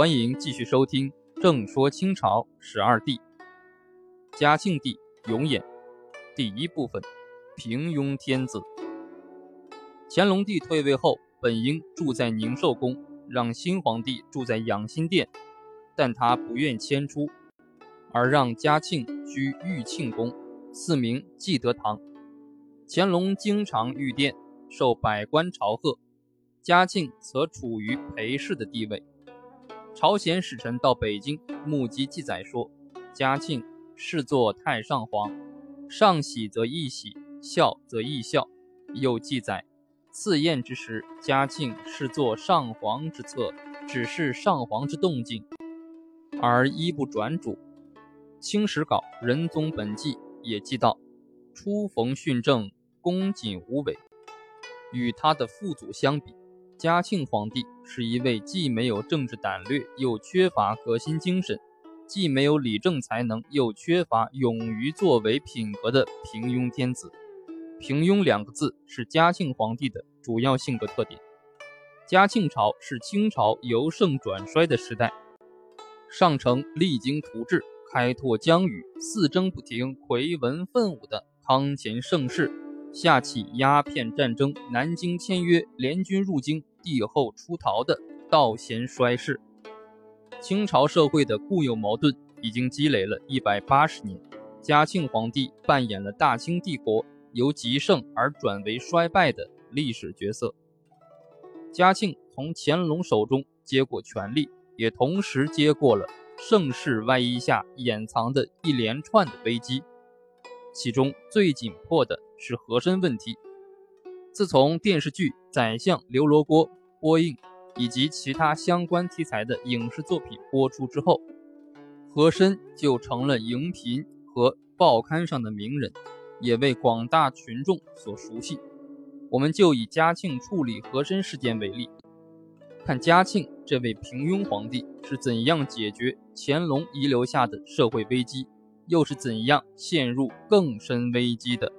欢迎继续收听《正说清朝十二帝》，嘉庆帝永琰，第一部分：平庸天子。乾隆帝退位后，本应住在宁寿宫，让新皇帝住在养心殿，但他不愿迁出，而让嘉庆居玉庆宫，赐名继德堂。乾隆经常御殿，受百官朝贺，嘉庆则处于陪侍的地位。朝鲜使臣到北京，目击记载说，嘉庆侍作太上皇，上喜则亦喜，笑则亦笑。又记载，赐宴之时，嘉庆侍作上皇之侧，只是上皇之动静，而一不转主。《清史稿仁宗本纪》也记道，初逢训政，恭谨无违。与他的父祖相比。嘉庆皇帝是一位既没有政治胆略，又缺乏革新精神；既没有理政才能，又缺乏勇于作为品格的平庸天子。平庸两个字是嘉庆皇帝的主要性格特点。嘉庆朝是清朝由盛转衰的时代，上承励精图治、开拓疆域、四征不停、魁文奋武的康乾盛世。下起鸦片战争、南京签约、联军入京、帝后出逃的道贤衰世。清朝社会的固有矛盾已经积累了一百八十年。嘉庆皇帝扮演了大清帝国由极盛而转为衰败的历史角色。嘉庆从乾隆手中接过权力，也同时接过了盛世外衣下掩藏的一连串的危机。其中最紧迫的是和珅问题。自从电视剧《宰相刘罗锅》播映，以及其他相关题材的影视作品播出之后，和珅就成了荧屏和报刊上的名人，也为广大群众所熟悉。我们就以嘉庆处理和珅事件为例，看嘉庆这位平庸皇帝是怎样解决乾隆遗留下的社会危机。又是怎样陷入更深危机的？